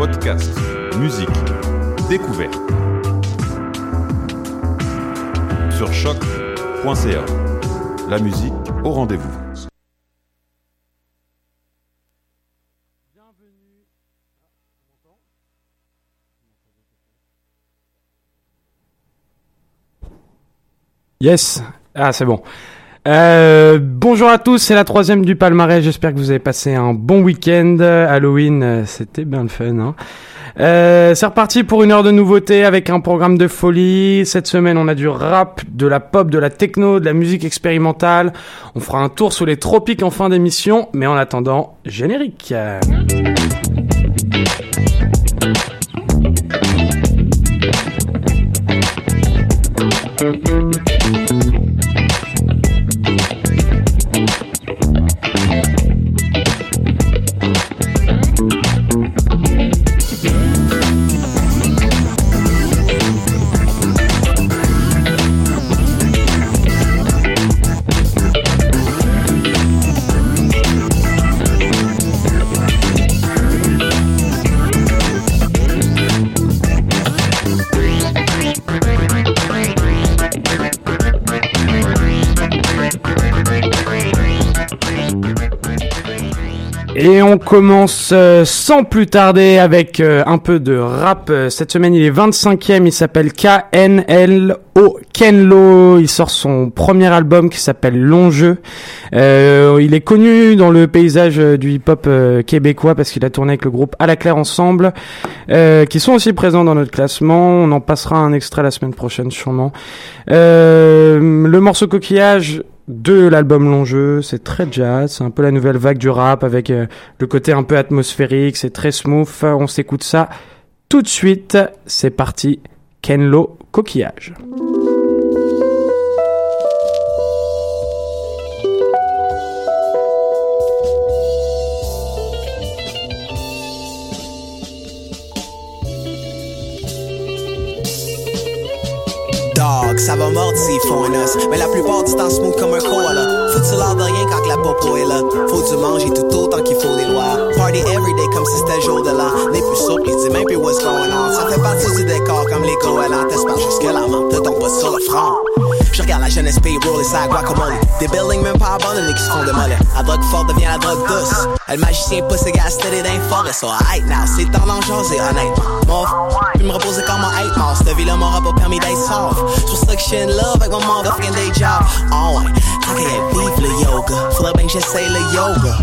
Podcast, musique, découverte. Sur choc.ca. La musique au rendez-vous. Yes. Ah, c'est bon. Euh, bonjour à tous, c'est la troisième du palmarès. J'espère que vous avez passé un bon week-end. Halloween, euh, c'était bien le fun. Hein. Euh, c'est reparti pour une heure de nouveautés avec un programme de folie. Cette semaine, on a du rap, de la pop, de la techno, de la musique expérimentale. On fera un tour sous les tropiques en fin d'émission, mais en attendant, générique. Et on commence euh, sans plus tarder avec euh, un peu de rap. Euh, Cette semaine, il est 25e, il s'appelle KNLO Kenlo. Il sort son premier album qui s'appelle Long Jeu. il est connu dans le paysage du hip-hop québécois parce qu'il a tourné avec le groupe À la Claire ensemble, qui sont aussi présents dans notre classement. On en passera un extrait la semaine prochaine sûrement. le morceau coquillage de l'album Long Jeu, c'est très jazz, c'est un peu la nouvelle vague du rap avec euh, le côté un peu atmosphérique, c'est très smooth, on s'écoute ça tout de suite, c'est parti, Kenlo Coquillage. Ça va mordre s'ils font. Mais la plupart du temps smooth comme un koala. Faut-tu l'air de rien quand la popo est là? Faut du manger tout autant qu'il faut des lois. Party everyday comme si c'était jour de l'an. Les plus surpris, dis même plus what's going on. Ça fait partie du décor comme les goélands. T'espères juste que la menthe te tombe pas sur le front. Je regarde la jeunesse payroll et ça guacamole. Des buildings même pas abandonnés qui se font démolir. La drogue forte devient la drogue douce. Le magicien pousse ses gars steady dans les forêts. So hype now, c'est temps d'en jaser honnêtement. Mon puis me reposer comme un hype mort. Cette vie-là m'aura pas permis d'être soft. C'est pour ça que je suis in love avec mon motherfucking day job. Oh ouais, tant qu'elle vive le yo. yoga. Faudrait bien que j'essaye le yoga.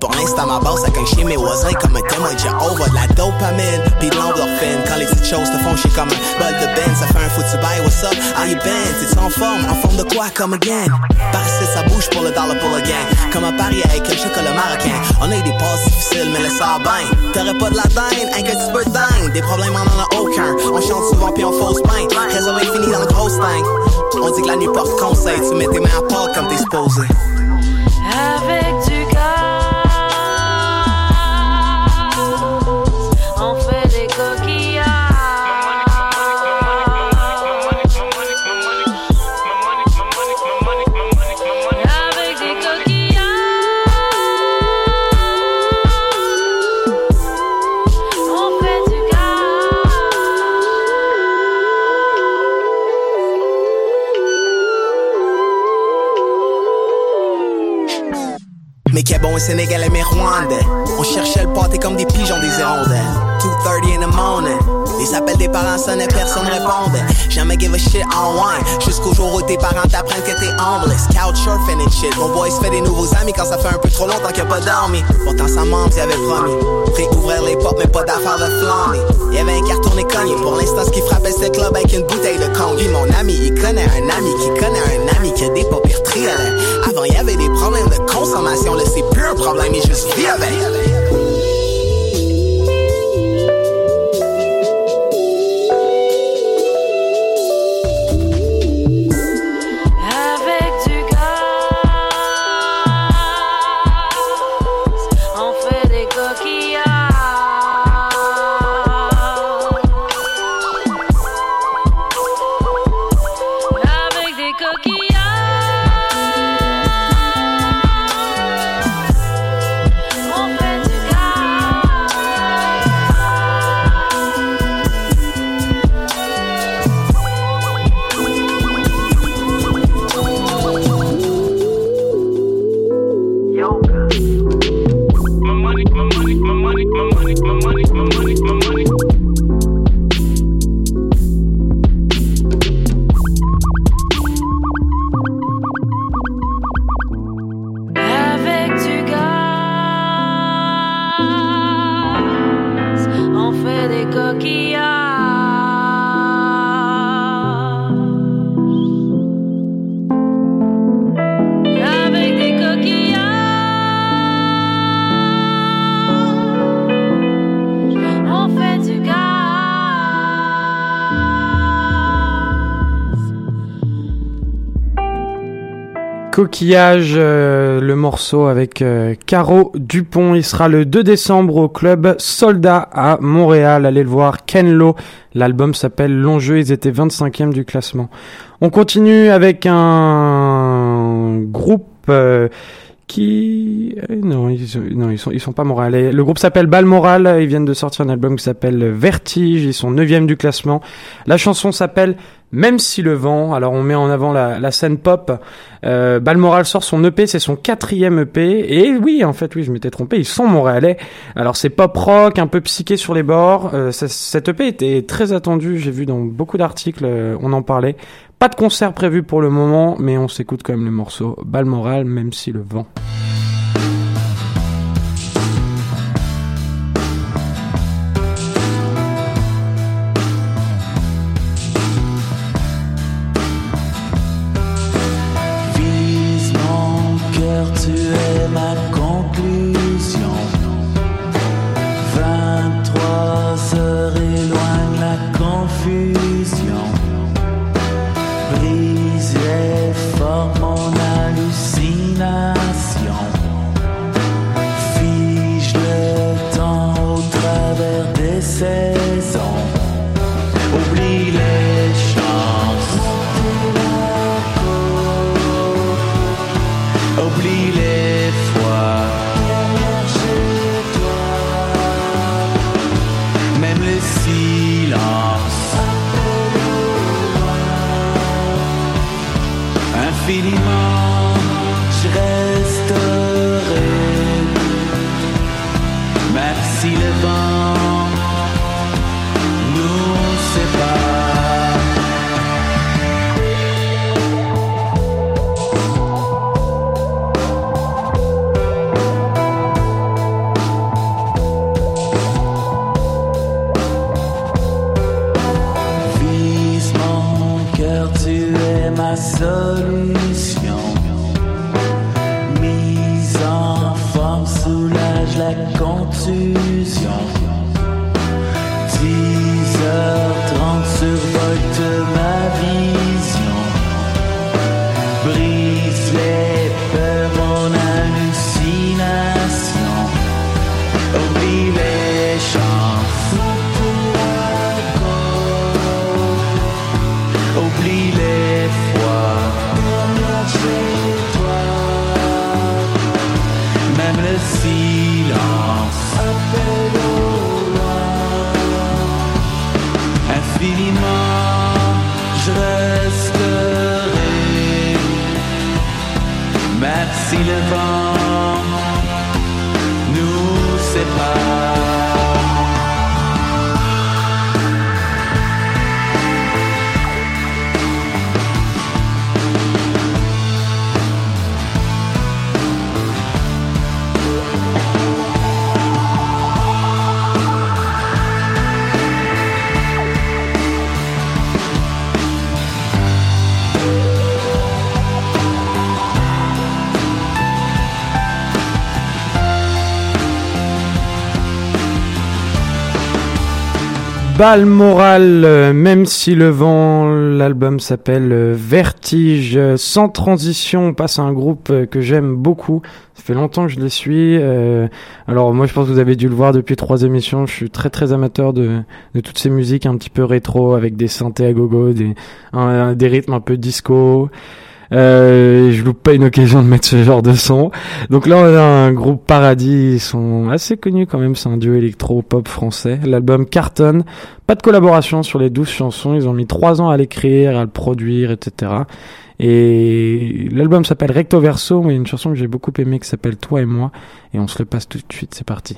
Pour l'instant, ma base, ça chez mes voisins comme un témoin de Jéhovah. La dopamine, pis de l'endorphine. Quand les petites choses te font chier comme un bol de ben, ça fait un foutu bail. What's up? How you been? T'es en forme? En forme de quoi? Comme again? Parce ça bouge pour le dollar pour le gain. Comme à Paris avec le chocolat marocain. On a des passes difficiles, mais le ça bien. T'aurais pas de la dinde, un que tu peux dingue. Des problèmes, on en a aucun. On chante souvent puis on fausse pain. Réservé fini dans le gros sting. On dit que la nuit porte conseil. Tu mets tes mains à part comme t'es supposé. Avec du Sénégalais mais rwandais. On cherchait le pâté comme des pigeons des hirondelles. 2.30 in the morning. Les appels des parents sonnaient, personne répondait. Jamais give a shit en wine. Jusqu'au jour où tes parents t'apprennent que t'es homeless. Couch surfing and shit. Mon boy se fait des nouveaux amis quand ça fait un peu trop longtemps qu'il a pas dormi. Pourtant sa maman y avait promis. Réouvrir les portes, mais pas d'affaires de flammer. Il y avait un carton cogné. Pour l'instant, ce qui frappait c'était club avec une bouteille de. Lui, mon ami, il connaît un ami qui connaît un ami qui a des paupières triolets. Avant, il y avait des problèmes de consommation. Là, c'est plus un problème, il juste vit avec. Yeah. Coquillage, euh, le morceau avec euh, Caro Dupont. Il sera le 2 décembre au club Soldat à Montréal. Allez le voir. Ken Lo. L'album s'appelle L'enjeu. Ils étaient 25e du classement. On continue avec un groupe euh, qui non ils, non ils sont ils sont pas montréalais le groupe s'appelle Balmoral ils viennent de sortir un album qui s'appelle Vertige ils sont 9 du classement la chanson s'appelle même si le vent, alors on met en avant la, scène pop, euh, Balmoral sort son EP, c'est son quatrième EP, et oui, en fait, oui, je m'étais trompé, ils sont montréalais. Alors c'est pop rock, un peu psyché sur les bords. Euh, cet EP était très attendu, j'ai vu dans beaucoup d'articles, euh, on en parlait. Pas de concert prévu pour le moment, mais on s'écoute quand même le morceau Balmoral, même si le vent. Balmoral, euh, même si le vent, l'album s'appelle euh, Vertige. Euh, Sans transition, on passe à un groupe que j'aime beaucoup. Ça fait longtemps que je les suis. alors moi, je pense que vous avez dû le voir depuis trois émissions. Je suis très très amateur de, toutes ces musiques un petit peu rétro avec des synthés à gogo, des rythmes un peu disco. Euh, je loupe pas une occasion de mettre ce genre de son. Donc là, on a un groupe Paradis. Ils sont assez connus quand même. C'est un duo électro-pop français. L'album cartonne. Pas de collaboration sur les 12 chansons. Ils ont mis 3 ans à l'écrire, à le produire, etc. Et l'album s'appelle Recto Verso, mais il y a une chanson que j'ai beaucoup aimée qui s'appelle Toi et moi. Et on se le passe tout de suite. C'est parti.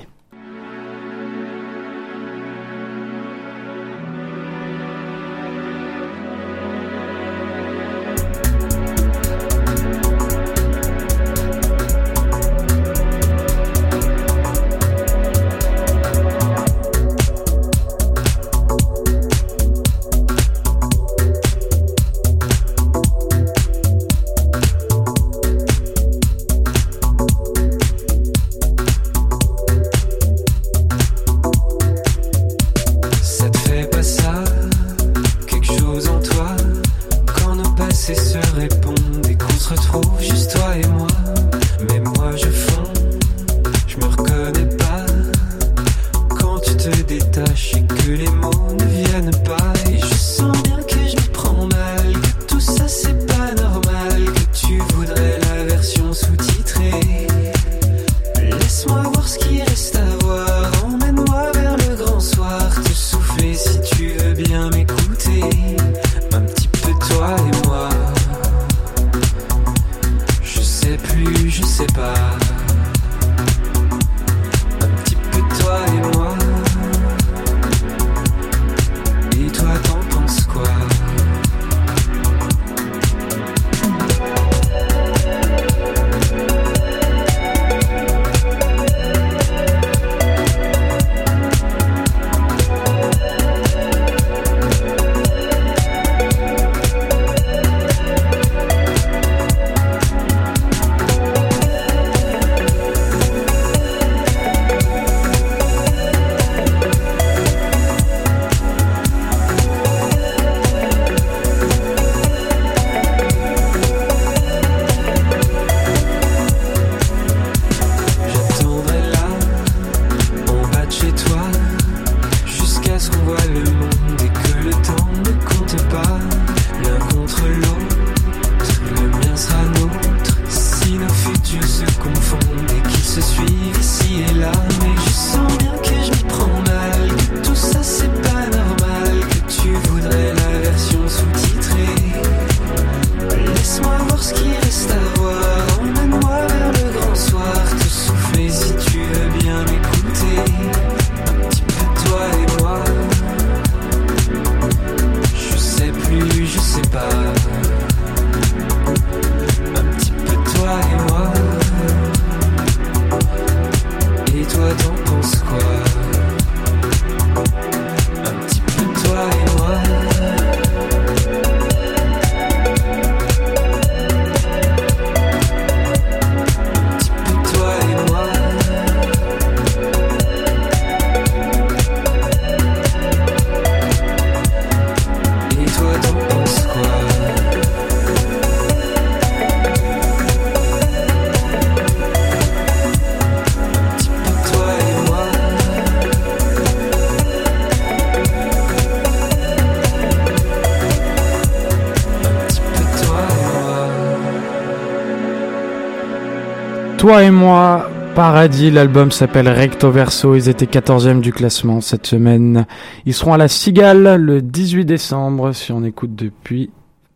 Toi et moi, Paradis, l'album s'appelle Recto Verso, ils étaient 14e du classement cette semaine. Ils seront à la Cigale le 18 décembre si on écoute depuis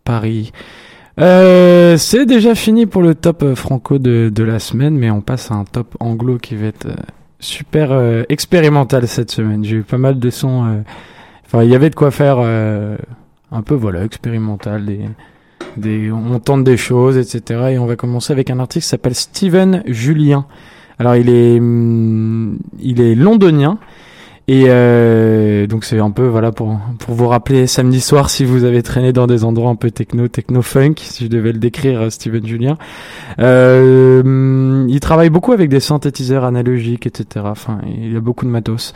Paris. Euh, c'est déjà fini pour le top euh, franco de, de, la semaine, mais on passe à un top anglo qui va être euh, super expérimental cette semaine. J'ai eu pas mal de sons. Enfin, il y avait de quoi faire un peu, voilà, expérimental. Des, on tente des choses, etc. Et on va commencer avec un artiste qui s'appelle Steven Julien. Alors, il est, hum, il est londonien. Et euh, donc c'est un peu voilà pour pour vous rappeler samedi soir si vous avez traîné dans des endroits un peu techno techno funk si je devais le décrire euh, Steven Julien. Euh, il travaille beaucoup avec des synthétiseurs analogiques etc. Enfin il a beaucoup de matos.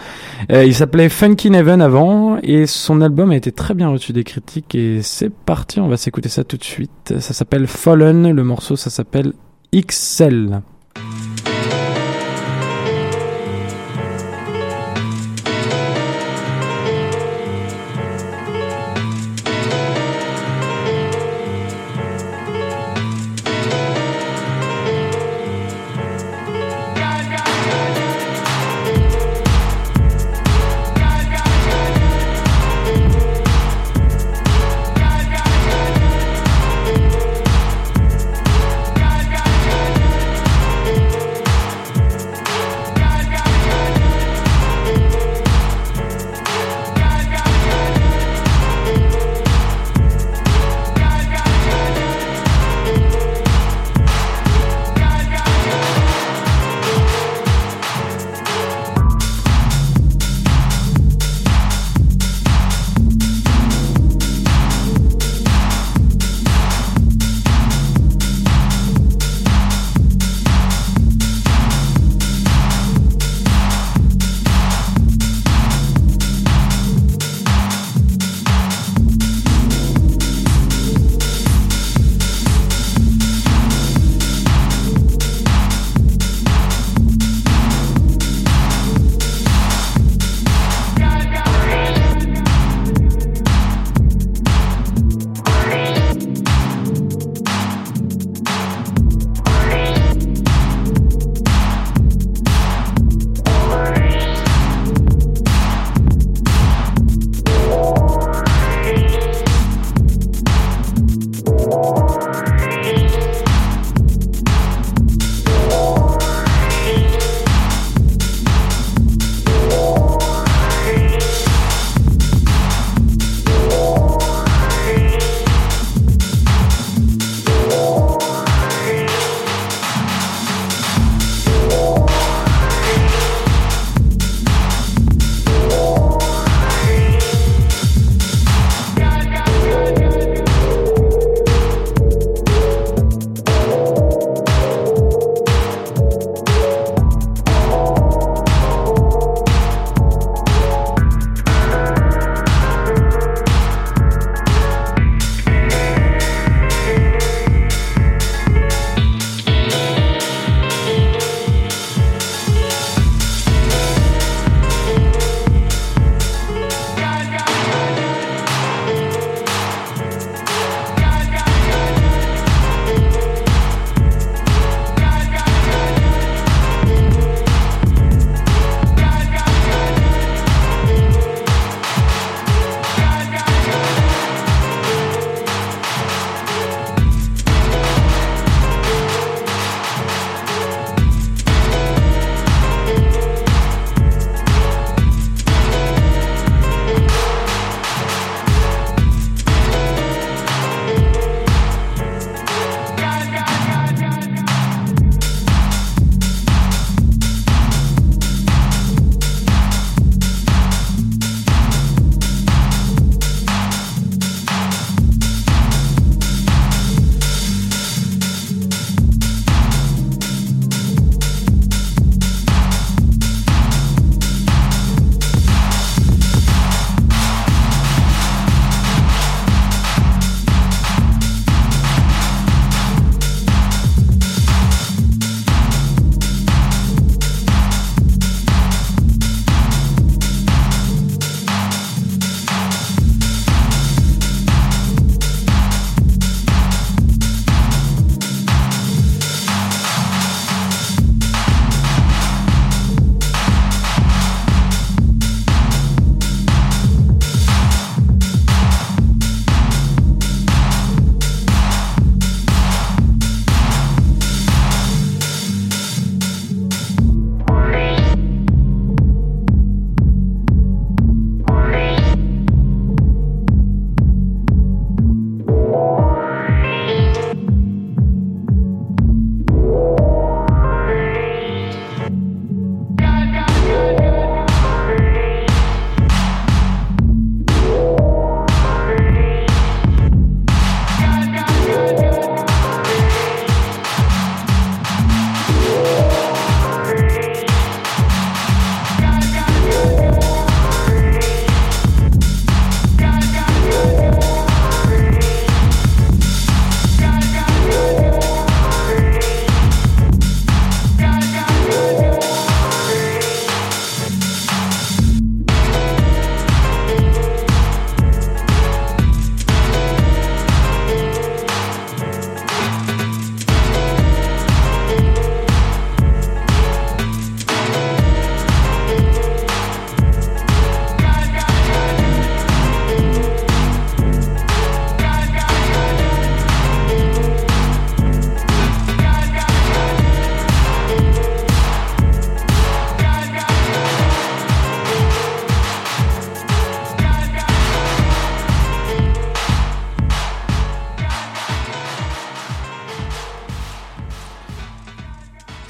Euh, il s'appelait Funky Neven avant et son album a été très bien reçu des critiques et c'est parti on va s'écouter ça tout de suite. Ça s'appelle Fallen le morceau ça s'appelle XL.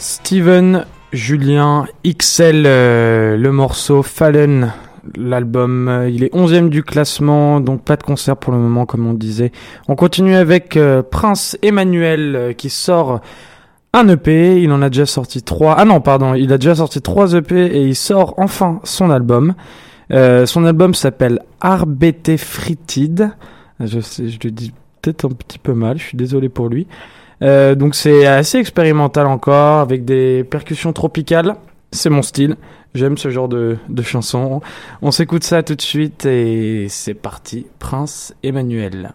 Steven Julien XL, euh, le morceau Fallen, l'album. euh, il est 11e du classement, donc pas de concert pour le moment, comme on disait. On continue avec euh, Prince Emmanuel qui sort un EP. Il en a déjà sorti trois. Ah non, pardon, il a déjà sorti trois EP et il sort enfin son album. Son album s'appelle RBT Fritid. Je le dis peut-être un petit peu mal. Je suis désolé pour lui. Euh, donc c'est assez expérimental encore, avec des percussions tropicales. C'est mon style. J'aime ce genre de, de chansons. On s'écoute ça tout de suite et c'est parti. Prince Emmanuel.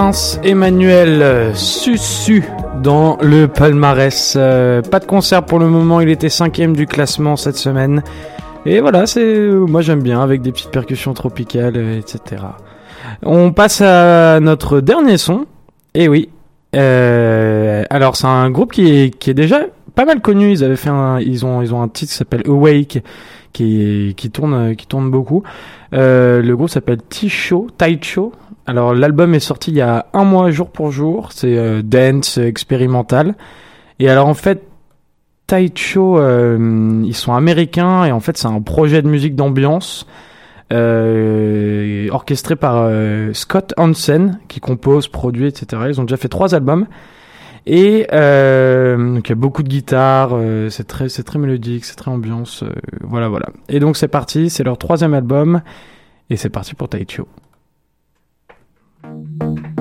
Prince Emmanuel euh, Susu dans le palmarès. Euh, pas de concert pour le moment, il était cinquième du classement cette semaine. Et voilà, c'est euh, moi j'aime bien avec des petites percussions tropicales, etc. On passe à notre dernier son. Et oui. alors c'est un groupe qui est, déjà pas mal connu. Ils avaient fait un, ils ont, ils ont un titre qui s'appelle Awake, qui, qui tourne, qui tourne beaucoup. le groupe s'appelle T-Show, Taicho. Alors l'album est sorti il y a un mois jour pour jour. C'est euh, dance expérimental. Et alors en fait, Taicho, euh, ils sont américains et en fait c'est un projet de musique d'ambiance euh, orchestré par euh, Scott Hansen qui compose, produit, etc. Ils ont déjà fait trois albums. Et donc il y a beaucoup de guitare, c'est très c'est très mélodique, c'est très ambiance, voilà voilà. Et donc c'est parti, c'est leur troisième album et c'est parti pour Taicho. Thank you.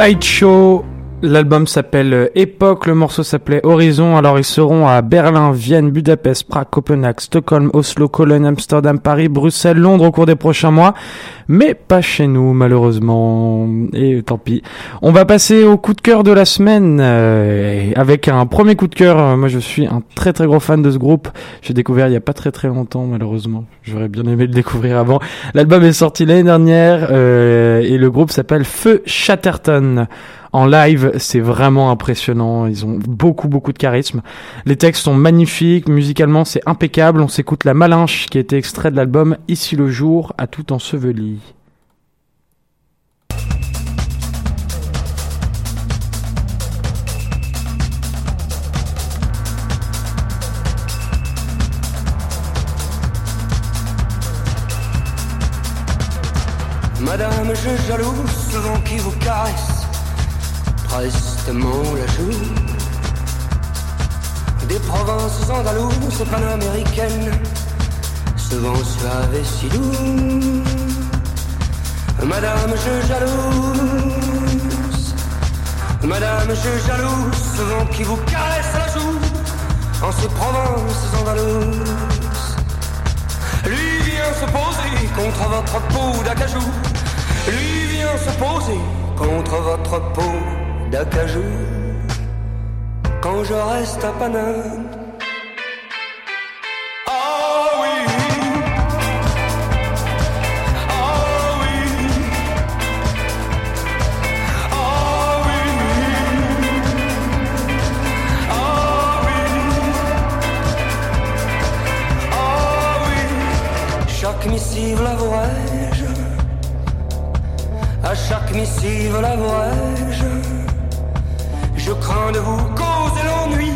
sideshow L'album s'appelle euh, Époque, le morceau s'appelait Horizon. Alors ils seront à Berlin, Vienne, Budapest, Prague, Copenhague, Stockholm, Oslo, Cologne, Amsterdam, Paris, Bruxelles, Londres au cours des prochains mois. Mais pas chez nous malheureusement. Et tant pis. On va passer au coup de cœur de la semaine euh, avec un premier coup de cœur. Moi je suis un très très gros fan de ce groupe. J'ai découvert il y a pas très très longtemps malheureusement. J'aurais bien aimé le découvrir avant. L'album est sorti l'année dernière euh, et le groupe s'appelle Feu Chatterton. En live, c'est vraiment impressionnant. Ils ont beaucoup, beaucoup de charisme. Les textes sont magnifiques. Musicalement, c'est impeccable. On s'écoute La Malinche, qui a été extrait de l'album Ici le jour, à tout enseveli. Madame, je jaloux ce vent qui vous caresse prestement la joue. Des provinces andalouses panaméricaines, ce vent suave et si doux. Madame, je jalouse. Madame, je jalouse ce vent qui vous caresse la joue en ces provinces andalouses. Lui vient se poser contre votre peau d'acajou. Lui vient se poser contre votre peau d'acajou. Quand je reste à Paname. Ah oui. Ah oui. Ah oui. Ah oui. Ah oui. Chaque missive l'avouerai-je À chaque missive l'avouerai-je Je crains de vous causer l'ennui.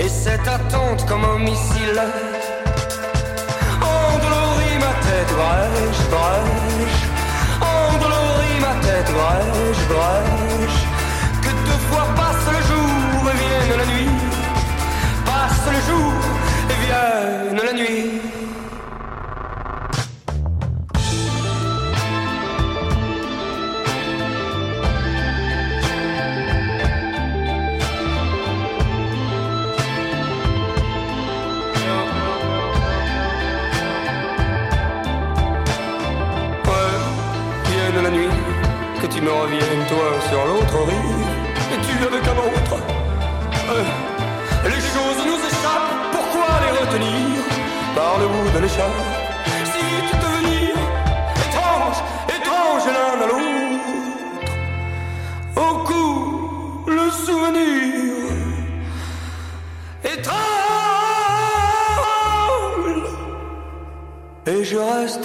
Et cette attente comme un missile. Endolorie ma tête brèche, brèche. Endolorie ma tête brèche, brèche. Que deux fois passe le jour et vienne la nuit. Passe le jour et vienne la nuit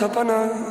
je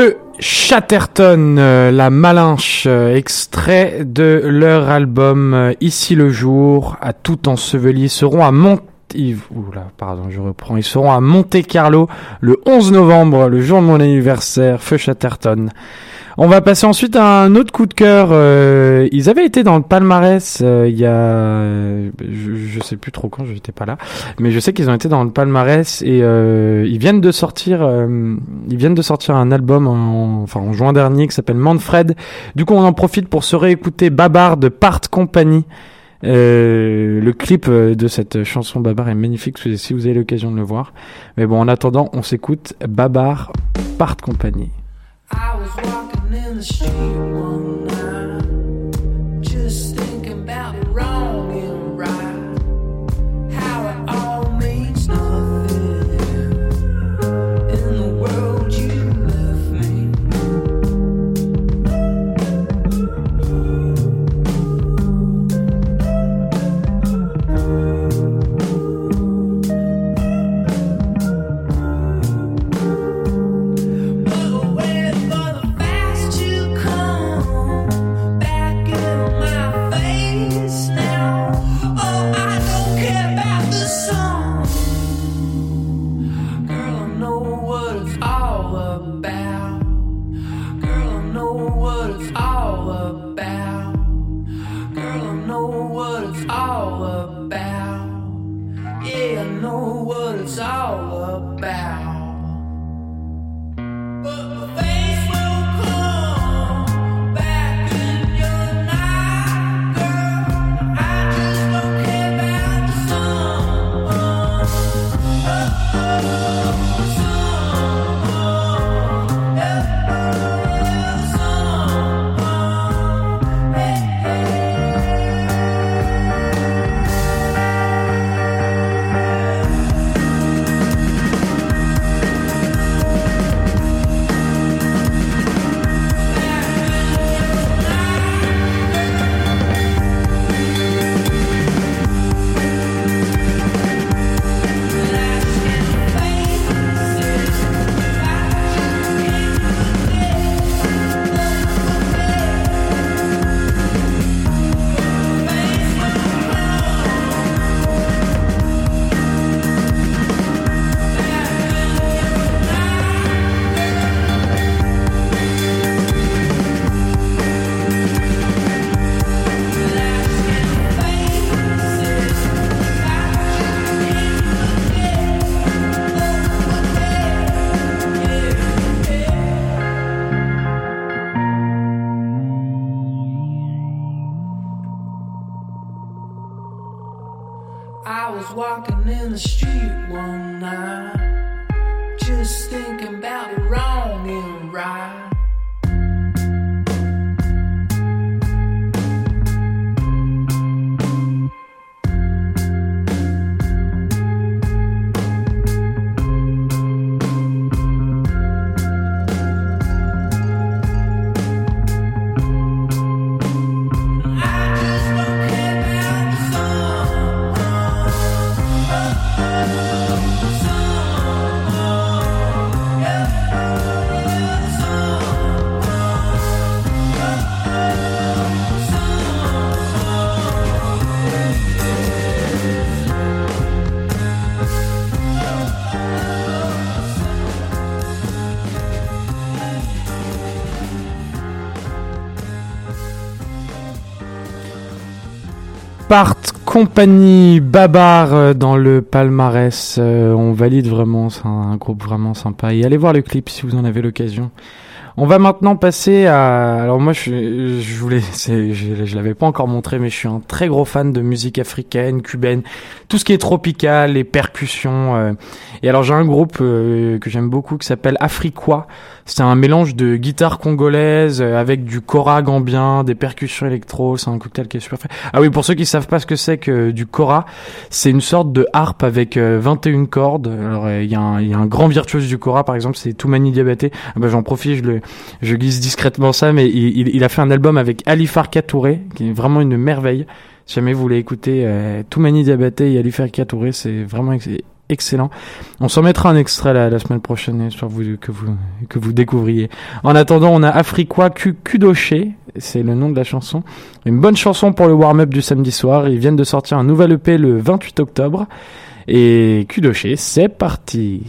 Feu Chatterton, euh, la Malinche, euh, extrait de leur album euh, Ici le jour, à tout enseveli, seront à Mont... ils- Oula, pardon, je reprends. Ils seront à Monte Carlo le 11 novembre, le jour de mon anniversaire. Feu Chatterton. On va passer ensuite à un autre coup de cœur. Euh, ils avaient été dans le palmarès euh, il y a, je, je sais plus trop quand, je n'étais pas là, mais je sais qu'ils ont été dans le palmarès et euh, ils viennent de sortir, euh, ils viennent de sortir un album en, enfin en juin dernier qui s'appelle Manfred. Du coup, on en profite pour se réécouter Babar de Part Company. Euh, le clip euh, de cette chanson Babar est magnifique si vous avez l'occasion de le voir. Mais bon, en attendant, on s'écoute Babar Part Company. Walking in the Yeah, I know what it's all about. Part Compagnie Babar euh, dans le palmarès. Euh, on valide vraiment, c'est un, groupe vraiment sympa. Et allez voir le clip si vous en avez l'occasion. On va maintenant passer à. Alors moi, je, je voulais, je, je l'avais pas encore montré, mais je suis un très gros fan de musique africaine, cubaine, tout ce qui est tropical, les percussions. euh. Et alors j'ai un groupe euh, que j'aime beaucoup qui s'appelle Afriquois. C'est un mélange de guitare congolaise euh, avec du kora gambien, des percussions électro. C'est un cocktail qui est super fait. Ah oui, pour ceux qui savent pas ce que c'est que du kora, c'est une sorte de harpe avec euh, 21 cordes. Alors euh, il y, a un- y a un grand virtuose du kora, par exemple, c'est Toumani Diabaté. Ah bah, j'en profite, je le, je glisse discrètement ça, mais il, il, a fait un album avec Ali Farka Touré, qui est vraiment une merveille. Si jamais vous voulez écouter euh, Toumani Diabaté et Ali Farka Touré, c'est vraiment excellent. On s'en mettra un extrait la, semaine prochaine, histoire vous, que vous que vous découvriez. En attendant, on a Afriquois Ku- Kudoché, c'est le nom de la chanson. Une bonne chanson pour le warm-up du samedi soir. Ils viennent de sortir un nouvel EP le 28 octobre. Et Kudoché, c'est parti.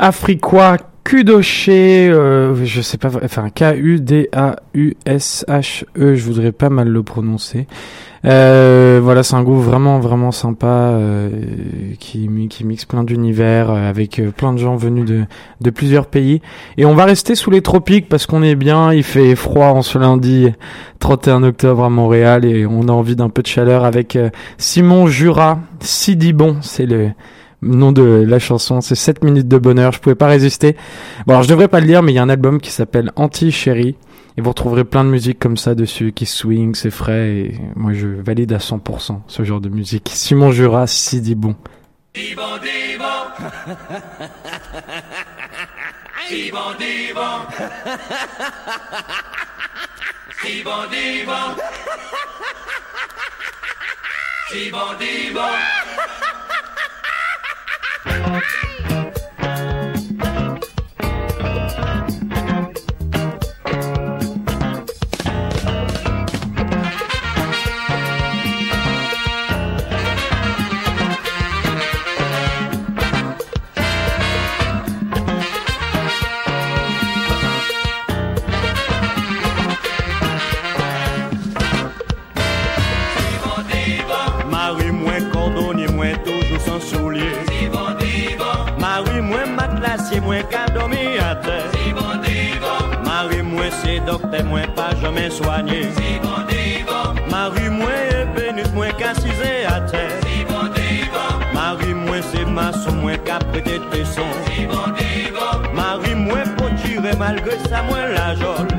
Afriquois Kudoché, euh, je sais pas, enfin K-U-D-A-U-S-H-E, je voudrais pas mal le prononcer. Euh, voilà, c'est un groupe vraiment vraiment sympa euh, qui, qui mixe plein d'univers euh, avec euh, plein de gens venus de, de plusieurs pays. Et on va rester sous les tropiques parce qu'on est bien, il fait froid en ce lundi 31 octobre à Montréal et on a envie d'un peu de chaleur avec euh, Simon Jura, Sidi Bon, c'est le nom de la chanson, c'est 7 minutes de bonheur, je pouvais pas résister. Bon alors je devrais pas le dire mais il y a un album qui s'appelle Anti-Chéri et vous retrouverez plein de musique comme ça dessus qui swing, c'est frais et moi je valide à 100% ce genre de musique. Simon Jura, Bon. Dibon. Dibon, dibon. Ai! À terre. Marie moins c'est docteur, moins pas jamais soigné. Marie moins ébénite, moins qu'à ciser à terre. Marie moins c'est maçon, moins qu'à prêter tesson. Marie moins pour tirer malgré ça, moins la jole.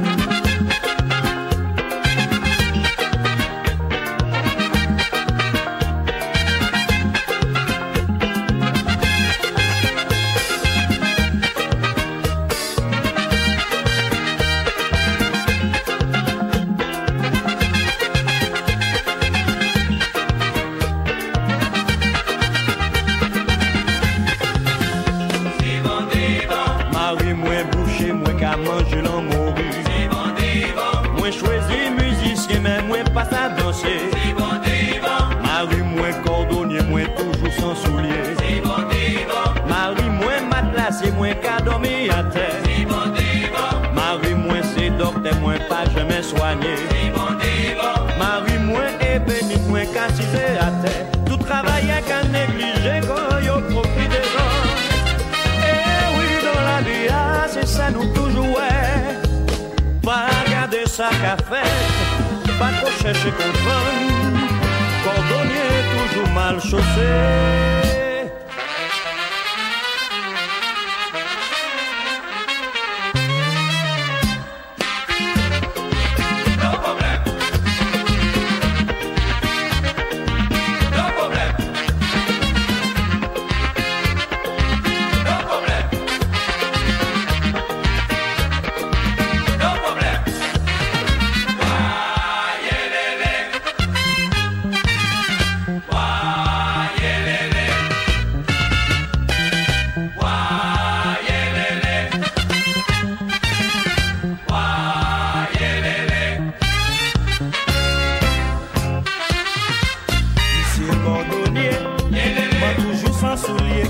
sans souliers.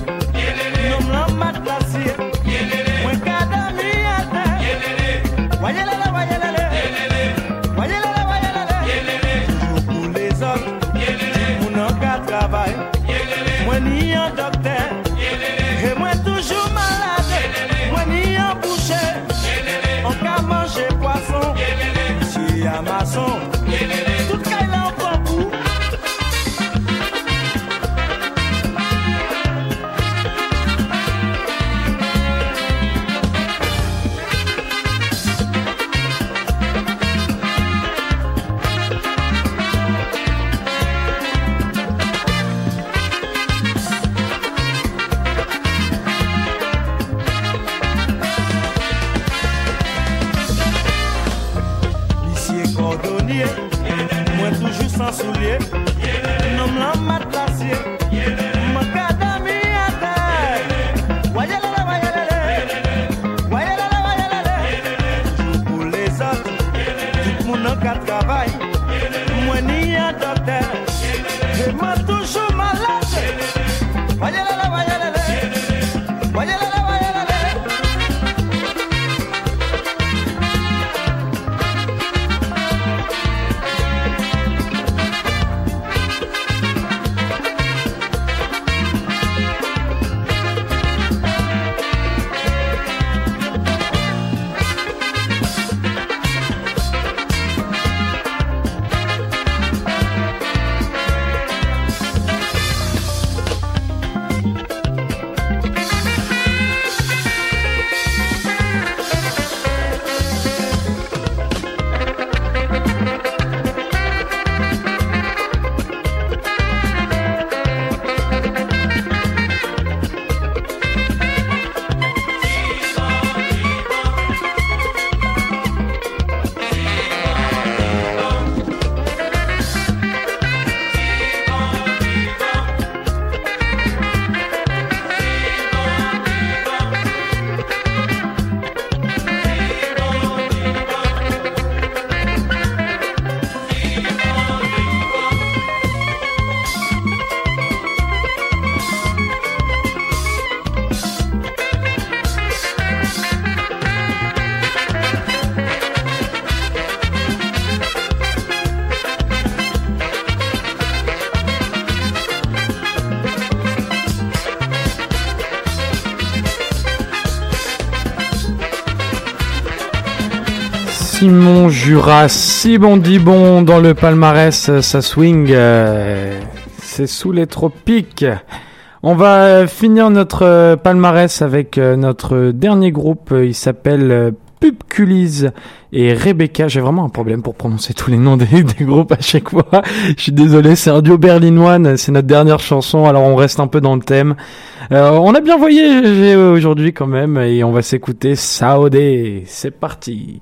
Nous l'emmène placé. Moi, cadamia. Voyez-le. bon Jura, si bon dit bon dans le palmarès, ça swing, euh, c'est sous les tropiques. On va finir notre euh, palmarès avec euh, notre dernier groupe, il s'appelle Pupculise et Rebecca. J'ai vraiment un problème pour prononcer tous les noms des, groupes à chaque fois. Je suis désolé, c'est un duo berlinois, c'est notre dernière chanson, alors on reste un peu dans le thème. Euh, on a bien voyagé aujourd'hui quand même et on va s'écouter Saodé. C'est parti.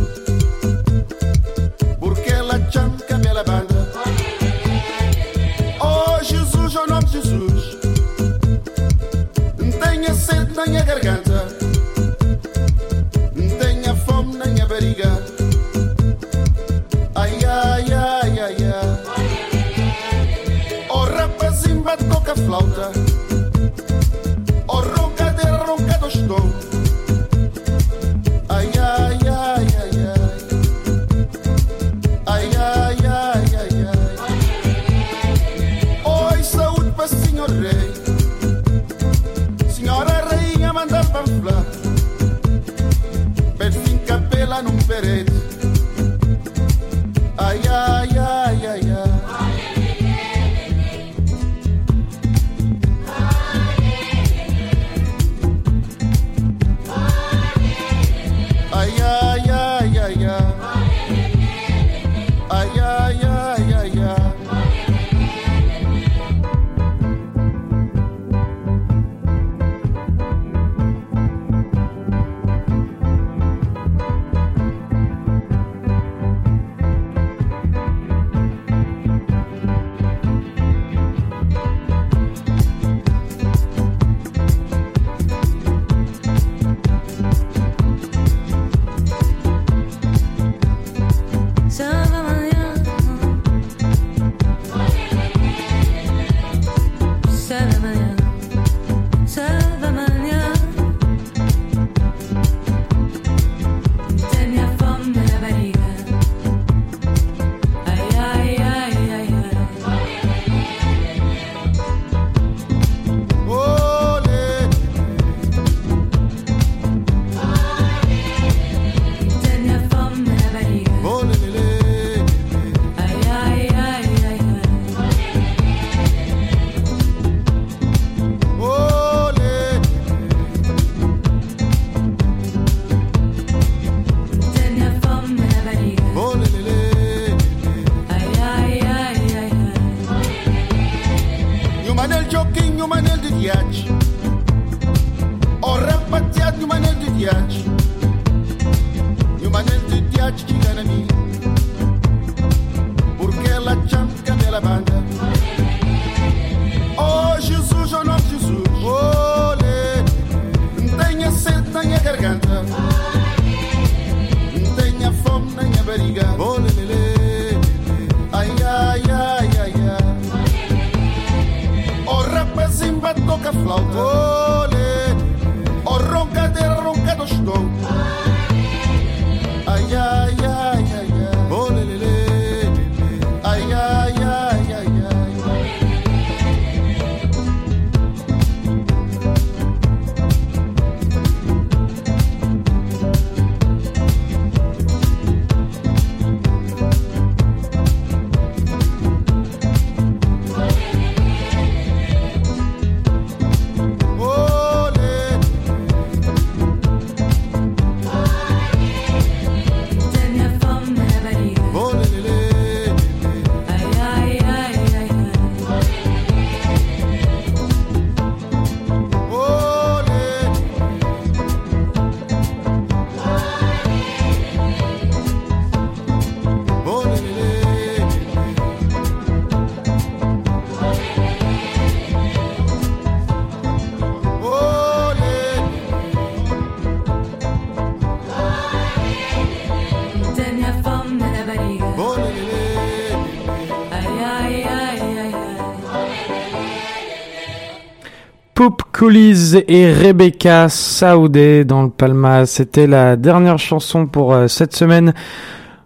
Coolies et Rebecca Saoudé dans le Palma. C'était la dernière chanson pour euh, cette semaine.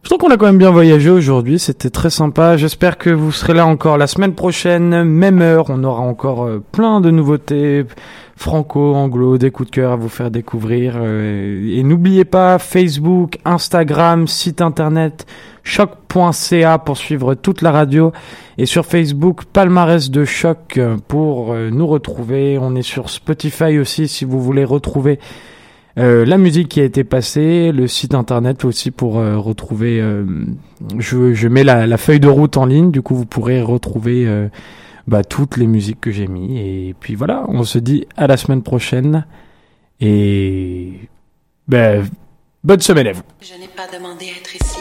Je trouve qu'on a quand même bien voyagé aujourd'hui, c'était très sympa. J'espère que vous serez là encore la semaine prochaine, même heure. On aura encore euh, plein de nouveautés franco, anglo, des coups de cœur à vous faire découvrir. euh, et n'oubliez pas Facebook, Instagram, site internet choc.ca pour suivre toute la radio et sur Facebook palmarès de choc euh, pour euh, nous retrouver. On est sur Spotify aussi si vous voulez retrouver euh, la musique qui a été passée, le site internet aussi pour retrouver. je, mets la, feuille de route en ligne, du coup vous pourrez retrouver bah, toutes les musiques que j'ai mis. Et puis voilà, on se dit à la semaine prochaine et ben bonne semaine à vous. Je n'ai pas demandé être ici.